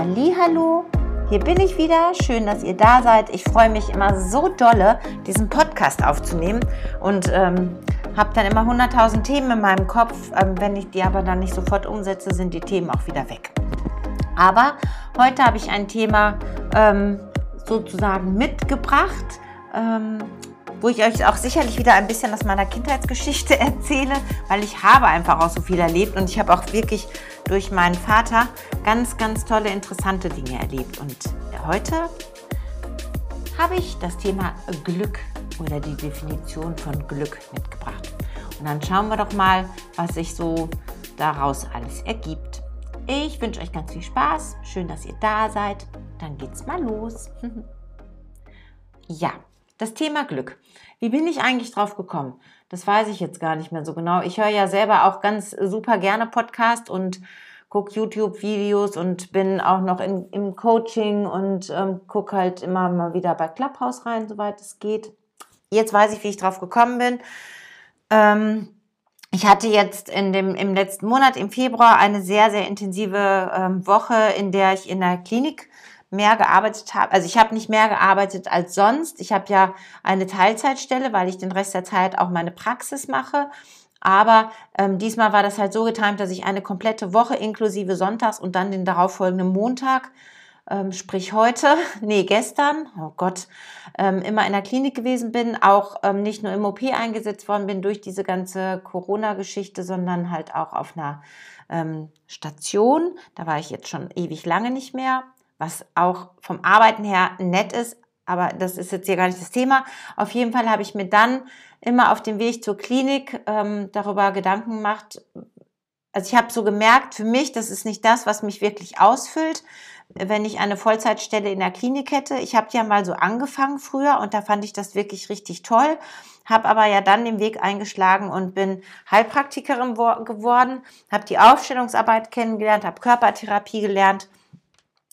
Hallo, hier bin ich wieder. Schön, dass ihr da seid. Ich freue mich immer so dolle, diesen Podcast aufzunehmen und ähm, habe dann immer 100.000 Themen in meinem Kopf. Ähm, wenn ich die aber dann nicht sofort umsetze, sind die Themen auch wieder weg. Aber heute habe ich ein Thema ähm, sozusagen mitgebracht. Ähm, wo ich euch auch sicherlich wieder ein bisschen aus meiner Kindheitsgeschichte erzähle, weil ich habe einfach auch so viel erlebt und ich habe auch wirklich durch meinen Vater ganz, ganz tolle, interessante Dinge erlebt. Und heute habe ich das Thema Glück oder die Definition von Glück mitgebracht. Und dann schauen wir doch mal, was sich so daraus alles ergibt. Ich wünsche euch ganz viel Spaß. Schön, dass ihr da seid. Dann geht's mal los. ja, das Thema Glück. Wie bin ich eigentlich drauf gekommen? Das weiß ich jetzt gar nicht mehr so genau. Ich höre ja selber auch ganz super gerne Podcast und gucke YouTube-Videos und bin auch noch in, im Coaching und ähm, gucke halt immer mal wieder bei Clubhouse rein, soweit es geht. Jetzt weiß ich, wie ich drauf gekommen bin. Ähm, ich hatte jetzt in dem, im letzten Monat, im Februar, eine sehr, sehr intensive ähm, Woche, in der ich in der Klinik mehr gearbeitet habe. Also ich habe nicht mehr gearbeitet als sonst. Ich habe ja eine Teilzeitstelle, weil ich den Rest der Zeit auch meine Praxis mache. Aber ähm, diesmal war das halt so getimt, dass ich eine komplette Woche inklusive Sonntags und dann den darauffolgenden Montag, ähm, sprich heute, nee, gestern, oh Gott, ähm, immer in der Klinik gewesen bin, auch ähm, nicht nur im OP eingesetzt worden bin durch diese ganze Corona-Geschichte, sondern halt auch auf einer ähm, Station. Da war ich jetzt schon ewig lange nicht mehr was auch vom Arbeiten her nett ist, aber das ist jetzt hier gar nicht das Thema. Auf jeden Fall habe ich mir dann immer auf dem Weg zur Klinik ähm, darüber Gedanken gemacht. Also ich habe so gemerkt, für mich, das ist nicht das, was mich wirklich ausfüllt, wenn ich eine Vollzeitstelle in der Klinik hätte. Ich habe ja mal so angefangen früher und da fand ich das wirklich richtig toll, habe aber ja dann den Weg eingeschlagen und bin Heilpraktikerin geworden, habe die Aufstellungsarbeit kennengelernt, habe Körpertherapie gelernt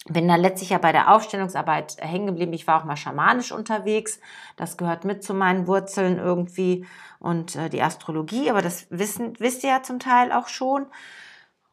bin dann letztlich ja bei der Aufstellungsarbeit hängen geblieben. Ich war auch mal schamanisch unterwegs. Das gehört mit zu meinen Wurzeln irgendwie und äh, die Astrologie, aber das wissen, wisst ihr ja zum Teil auch schon.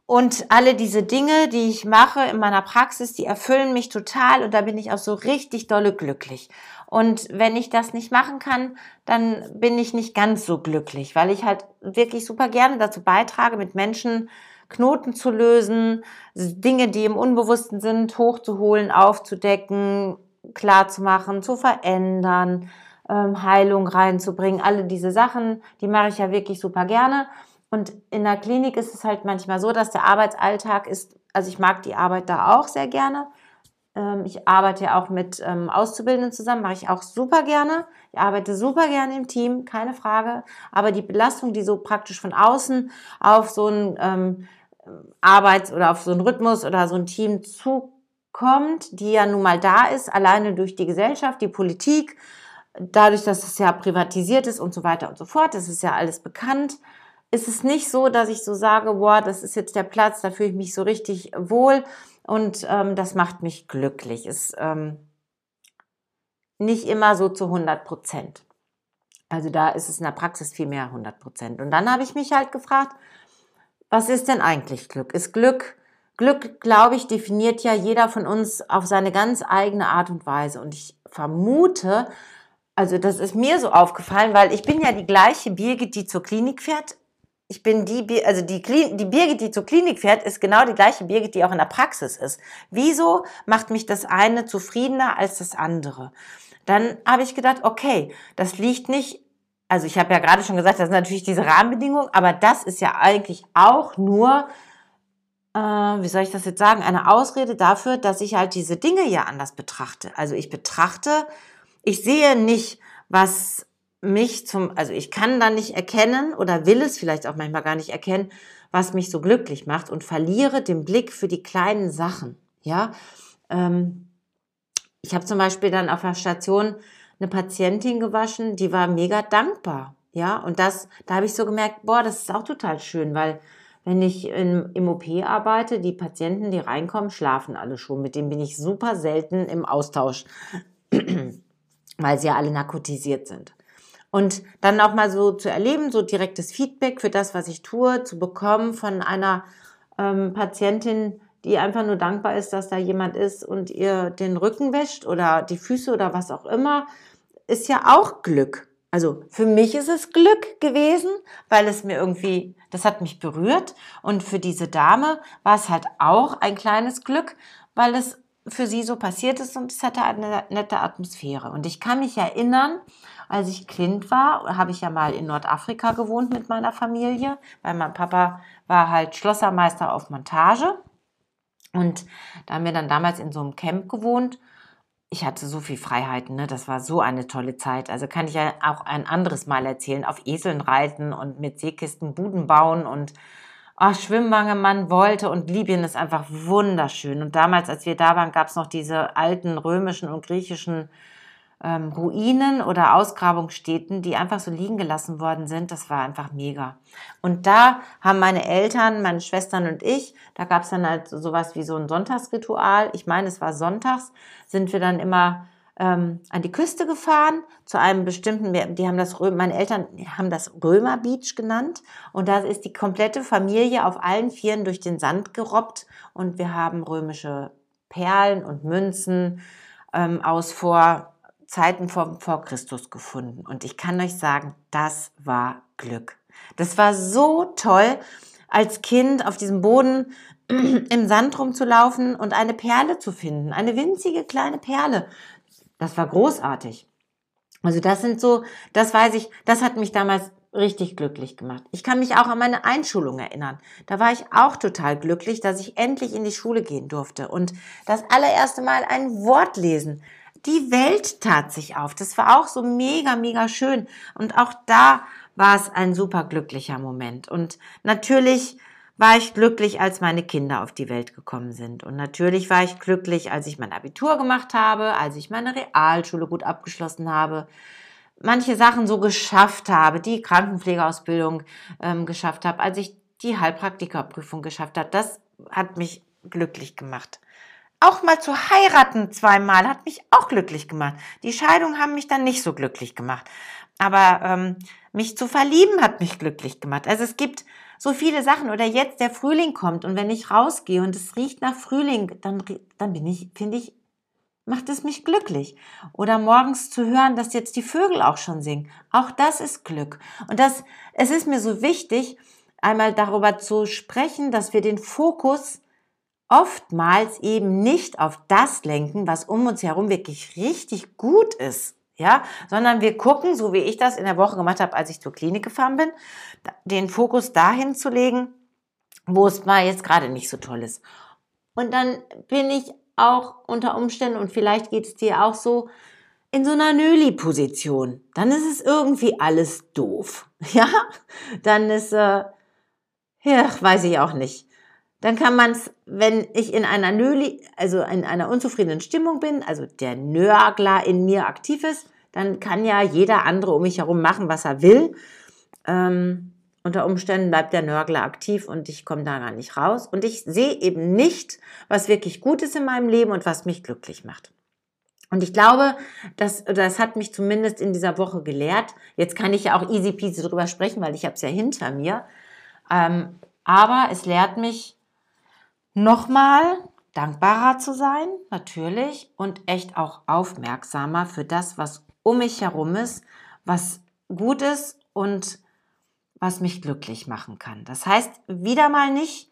Und alle diese Dinge, die ich mache in meiner Praxis, die erfüllen mich total und da bin ich auch so richtig dolle glücklich. Und wenn ich das nicht machen kann, dann bin ich nicht ganz so glücklich, weil ich halt wirklich super gerne dazu beitrage, mit Menschen Knoten zu lösen, Dinge, die im Unbewussten sind, hochzuholen, aufzudecken, klar zu zu verändern, ähm, Heilung reinzubringen. Alle diese Sachen, die mache ich ja wirklich super gerne. Und in der Klinik ist es halt manchmal so, dass der Arbeitsalltag ist, also ich mag die Arbeit da auch sehr gerne. Ähm, ich arbeite ja auch mit ähm, Auszubildenden zusammen, mache ich auch super gerne. Ich arbeite super gerne im Team, keine Frage. Aber die Belastung, die so praktisch von außen auf so ein ähm, Arbeits- oder auf so einen Rhythmus oder so ein Team zukommt, die ja nun mal da ist, alleine durch die Gesellschaft, die Politik, dadurch, dass es ja privatisiert ist und so weiter und so fort, das ist ja alles bekannt, ist es nicht so, dass ich so sage, boah, das ist jetzt der Platz, da fühle ich mich so richtig wohl und ähm, das macht mich glücklich. Ist ähm, nicht immer so zu 100 Prozent. Also da ist es in der Praxis viel mehr 100 Prozent. Und dann habe ich mich halt gefragt, was ist denn eigentlich Glück? Ist Glück, Glück, glaube ich, definiert ja jeder von uns auf seine ganz eigene Art und Weise. Und ich vermute, also das ist mir so aufgefallen, weil ich bin ja die gleiche Birgit, die zur Klinik fährt. Ich bin die, also die, die Birgit, die zur Klinik fährt, ist genau die gleiche Birgit, die auch in der Praxis ist. Wieso macht mich das eine zufriedener als das andere? Dann habe ich gedacht, okay, das liegt nicht also ich habe ja gerade schon gesagt, das sind natürlich diese Rahmenbedingungen, aber das ist ja eigentlich auch nur, äh, wie soll ich das jetzt sagen, eine Ausrede dafür, dass ich halt diese Dinge ja anders betrachte. Also ich betrachte, ich sehe nicht, was mich zum, also ich kann da nicht erkennen oder will es vielleicht auch manchmal gar nicht erkennen, was mich so glücklich macht und verliere den Blick für die kleinen Sachen. Ja, ähm, ich habe zum Beispiel dann auf der Station eine Patientin gewaschen, die war mega dankbar. Ja, und das, da habe ich so gemerkt, boah, das ist auch total schön, weil wenn ich in, im OP arbeite, die Patienten, die reinkommen, schlafen alle schon. Mit denen bin ich super selten im Austausch, weil sie ja alle narkotisiert sind. Und dann auch mal so zu erleben, so direktes Feedback für das, was ich tue, zu bekommen von einer ähm, Patientin, die einfach nur dankbar ist, dass da jemand ist und ihr den Rücken wäscht oder die Füße oder was auch immer, ist ja auch Glück. Also für mich ist es Glück gewesen, weil es mir irgendwie, das hat mich berührt. Und für diese Dame war es halt auch ein kleines Glück, weil es für sie so passiert ist und es hatte eine nette Atmosphäre. Und ich kann mich erinnern, als ich Kind war, habe ich ja mal in Nordafrika gewohnt mit meiner Familie, weil mein Papa war halt Schlossermeister auf Montage. Und da haben wir dann damals in so einem Camp gewohnt ich hatte so viel Freiheiten, ne? das war so eine tolle Zeit. Also kann ich ja auch ein anderes Mal erzählen, auf Eseln reiten und mit Seekisten Buden bauen und oh, Schwimmwange man wollte und Libyen ist einfach wunderschön. Und damals, als wir da waren, gab es noch diese alten römischen und griechischen ähm, Ruinen oder Ausgrabungsstätten, die einfach so liegen gelassen worden sind. Das war einfach mega. Und da haben meine Eltern, meine Schwestern und ich, da gab es dann halt sowas wie so ein Sonntagsritual. Ich meine, es war sonntags, sind wir dann immer ähm, an die Küste gefahren, zu einem bestimmten, die haben das, meine Eltern haben das Römer Beach genannt und da ist die komplette Familie auf allen Vieren durch den Sand gerobbt und wir haben römische Perlen und Münzen ähm, aus vor Zeiten vor, vor Christus gefunden. Und ich kann euch sagen, das war Glück. Das war so toll, als Kind auf diesem Boden im Sand rumzulaufen und eine Perle zu finden. Eine winzige kleine Perle. Das war großartig. Also das sind so, das weiß ich, das hat mich damals richtig glücklich gemacht. Ich kann mich auch an meine Einschulung erinnern. Da war ich auch total glücklich, dass ich endlich in die Schule gehen durfte und das allererste Mal ein Wort lesen die Welt tat sich auf. Das war auch so mega, mega schön. Und auch da war es ein super glücklicher Moment. Und natürlich war ich glücklich, als meine Kinder auf die Welt gekommen sind. Und natürlich war ich glücklich, als ich mein Abitur gemacht habe, als ich meine Realschule gut abgeschlossen habe, manche Sachen so geschafft habe, die Krankenpflegeausbildung ähm, geschafft habe, als ich die Heilpraktikerprüfung geschafft habe. Das hat mich glücklich gemacht. Auch mal zu heiraten zweimal hat mich auch glücklich gemacht. Die Scheidungen haben mich dann nicht so glücklich gemacht. Aber ähm, mich zu verlieben hat mich glücklich gemacht. Also es gibt so viele Sachen. Oder jetzt der Frühling kommt und wenn ich rausgehe und es riecht nach Frühling, dann, dann bin ich, finde ich, macht es mich glücklich. Oder morgens zu hören, dass jetzt die Vögel auch schon singen. Auch das ist Glück. Und das, es ist mir so wichtig, einmal darüber zu sprechen, dass wir den Fokus oftmals eben nicht auf das lenken, was um uns herum wirklich richtig gut ist. Ja, sondern wir gucken, so wie ich das in der Woche gemacht habe, als ich zur Klinik gefahren bin, den Fokus dahin zu legen, wo es mal jetzt gerade nicht so toll ist. Und dann bin ich auch unter Umständen, und vielleicht geht es dir auch so, in so einer Nöli-Position. Dann ist es irgendwie alles doof. Ja, dann ist, äh, ja, weiß ich auch nicht dann kann man es, wenn ich in einer Nöli, also in einer unzufriedenen Stimmung bin, also der Nörgler in mir aktiv ist, dann kann ja jeder andere um mich herum machen, was er will. Ähm, unter Umständen bleibt der Nörgler aktiv und ich komme da gar nicht raus. Und ich sehe eben nicht, was wirklich gut ist in meinem Leben und was mich glücklich macht. Und ich glaube, das, das hat mich zumindest in dieser Woche gelehrt. Jetzt kann ich ja auch easy peasy drüber sprechen, weil ich habe es ja hinter mir. Ähm, aber es lehrt mich, nochmal dankbarer zu sein, natürlich, und echt auch aufmerksamer für das, was um mich herum ist, was gut ist und was mich glücklich machen kann. Das heißt, wieder mal nicht,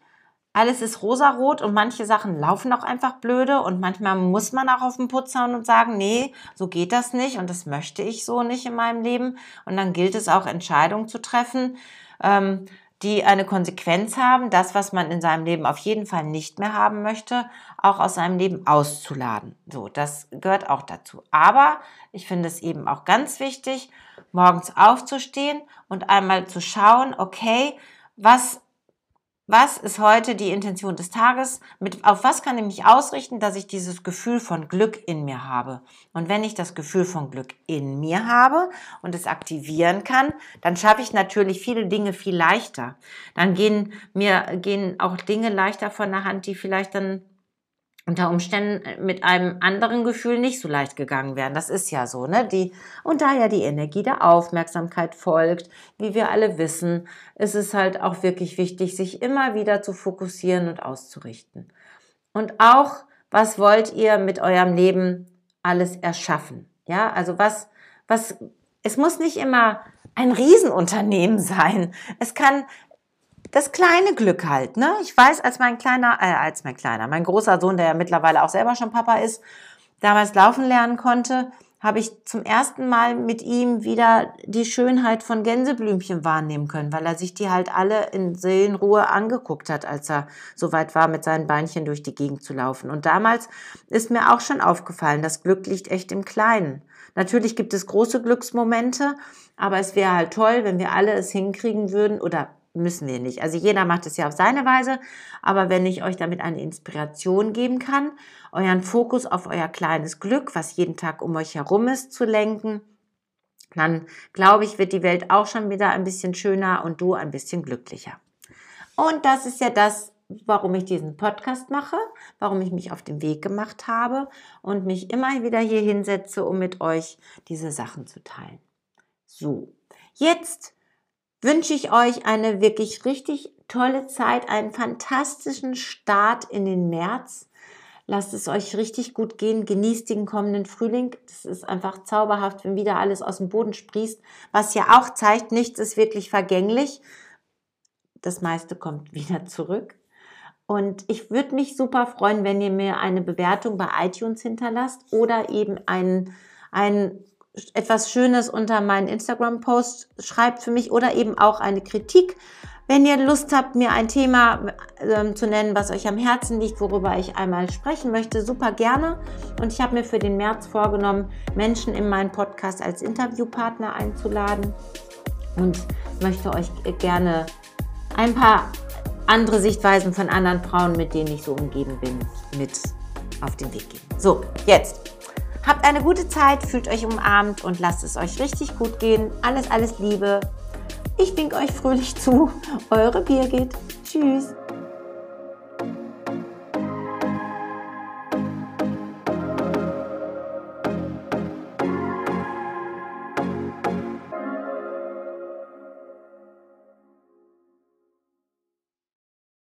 alles ist rosarot und manche Sachen laufen auch einfach blöde und manchmal muss man auch auf den Putz hauen und sagen, nee, so geht das nicht und das möchte ich so nicht in meinem Leben. Und dann gilt es auch, Entscheidungen zu treffen. Ähm, die eine Konsequenz haben, das, was man in seinem Leben auf jeden Fall nicht mehr haben möchte, auch aus seinem Leben auszuladen. So, das gehört auch dazu. Aber ich finde es eben auch ganz wichtig, morgens aufzustehen und einmal zu schauen, okay, was was ist heute die Intention des Tages? Mit, auf was kann ich mich ausrichten, dass ich dieses Gefühl von Glück in mir habe? Und wenn ich das Gefühl von Glück in mir habe und es aktivieren kann, dann schaffe ich natürlich viele Dinge viel leichter. Dann gehen mir, gehen auch Dinge leichter von der Hand, die vielleicht dann unter Umständen äh, mit einem anderen Gefühl nicht so leicht gegangen wären. Das ist ja so, ne? Die, und da ja die Energie der Aufmerksamkeit folgt, wie wir alle wissen, ist es halt auch wirklich wichtig, sich immer wieder zu fokussieren und auszurichten. Und auch, was wollt ihr mit eurem Leben alles erschaffen? Ja, also was, was, es muss nicht immer ein Riesenunternehmen sein. Es kann das kleine Glück halt, ne? Ich weiß, als mein kleiner, äh, als mein kleiner, mein großer Sohn, der ja mittlerweile auch selber schon Papa ist, damals laufen lernen konnte, habe ich zum ersten Mal mit ihm wieder die Schönheit von Gänseblümchen wahrnehmen können, weil er sich die halt alle in Seelenruhe angeguckt hat, als er so weit war, mit seinen Beinchen durch die Gegend zu laufen. Und damals ist mir auch schon aufgefallen, das Glück liegt echt im Kleinen. Natürlich gibt es große Glücksmomente, aber es wäre halt toll, wenn wir alle es hinkriegen würden oder müssen wir nicht. Also jeder macht es ja auf seine Weise, aber wenn ich euch damit eine Inspiration geben kann, euren Fokus auf euer kleines Glück, was jeden Tag um euch herum ist, zu lenken, dann glaube ich, wird die Welt auch schon wieder ein bisschen schöner und du ein bisschen glücklicher. Und das ist ja das, warum ich diesen Podcast mache, warum ich mich auf den Weg gemacht habe und mich immer wieder hier hinsetze, um mit euch diese Sachen zu teilen. So, jetzt wünsche ich euch eine wirklich richtig tolle Zeit, einen fantastischen Start in den März. Lasst es euch richtig gut gehen. Genießt den kommenden Frühling. Das ist einfach zauberhaft, wenn wieder alles aus dem Boden sprießt. Was ja auch zeigt, nichts ist wirklich vergänglich. Das meiste kommt wieder zurück. Und ich würde mich super freuen, wenn ihr mir eine Bewertung bei iTunes hinterlasst oder eben ein, ein etwas Schönes unter meinen Instagram-Post schreibt für mich oder eben auch eine Kritik. Wenn ihr Lust habt, mir ein Thema äh, zu nennen, was euch am Herzen liegt, worüber ich einmal sprechen möchte, super gerne. Und ich habe mir für den März vorgenommen, Menschen in meinen Podcast als Interviewpartner einzuladen und möchte euch gerne ein paar andere Sichtweisen von anderen Frauen, mit denen ich so umgeben bin, mit auf den Weg geben. So, jetzt Habt eine gute Zeit, fühlt euch umarmt und lasst es euch richtig gut gehen. Alles, alles Liebe. Ich wink euch fröhlich zu. Eure Birgit. Tschüss.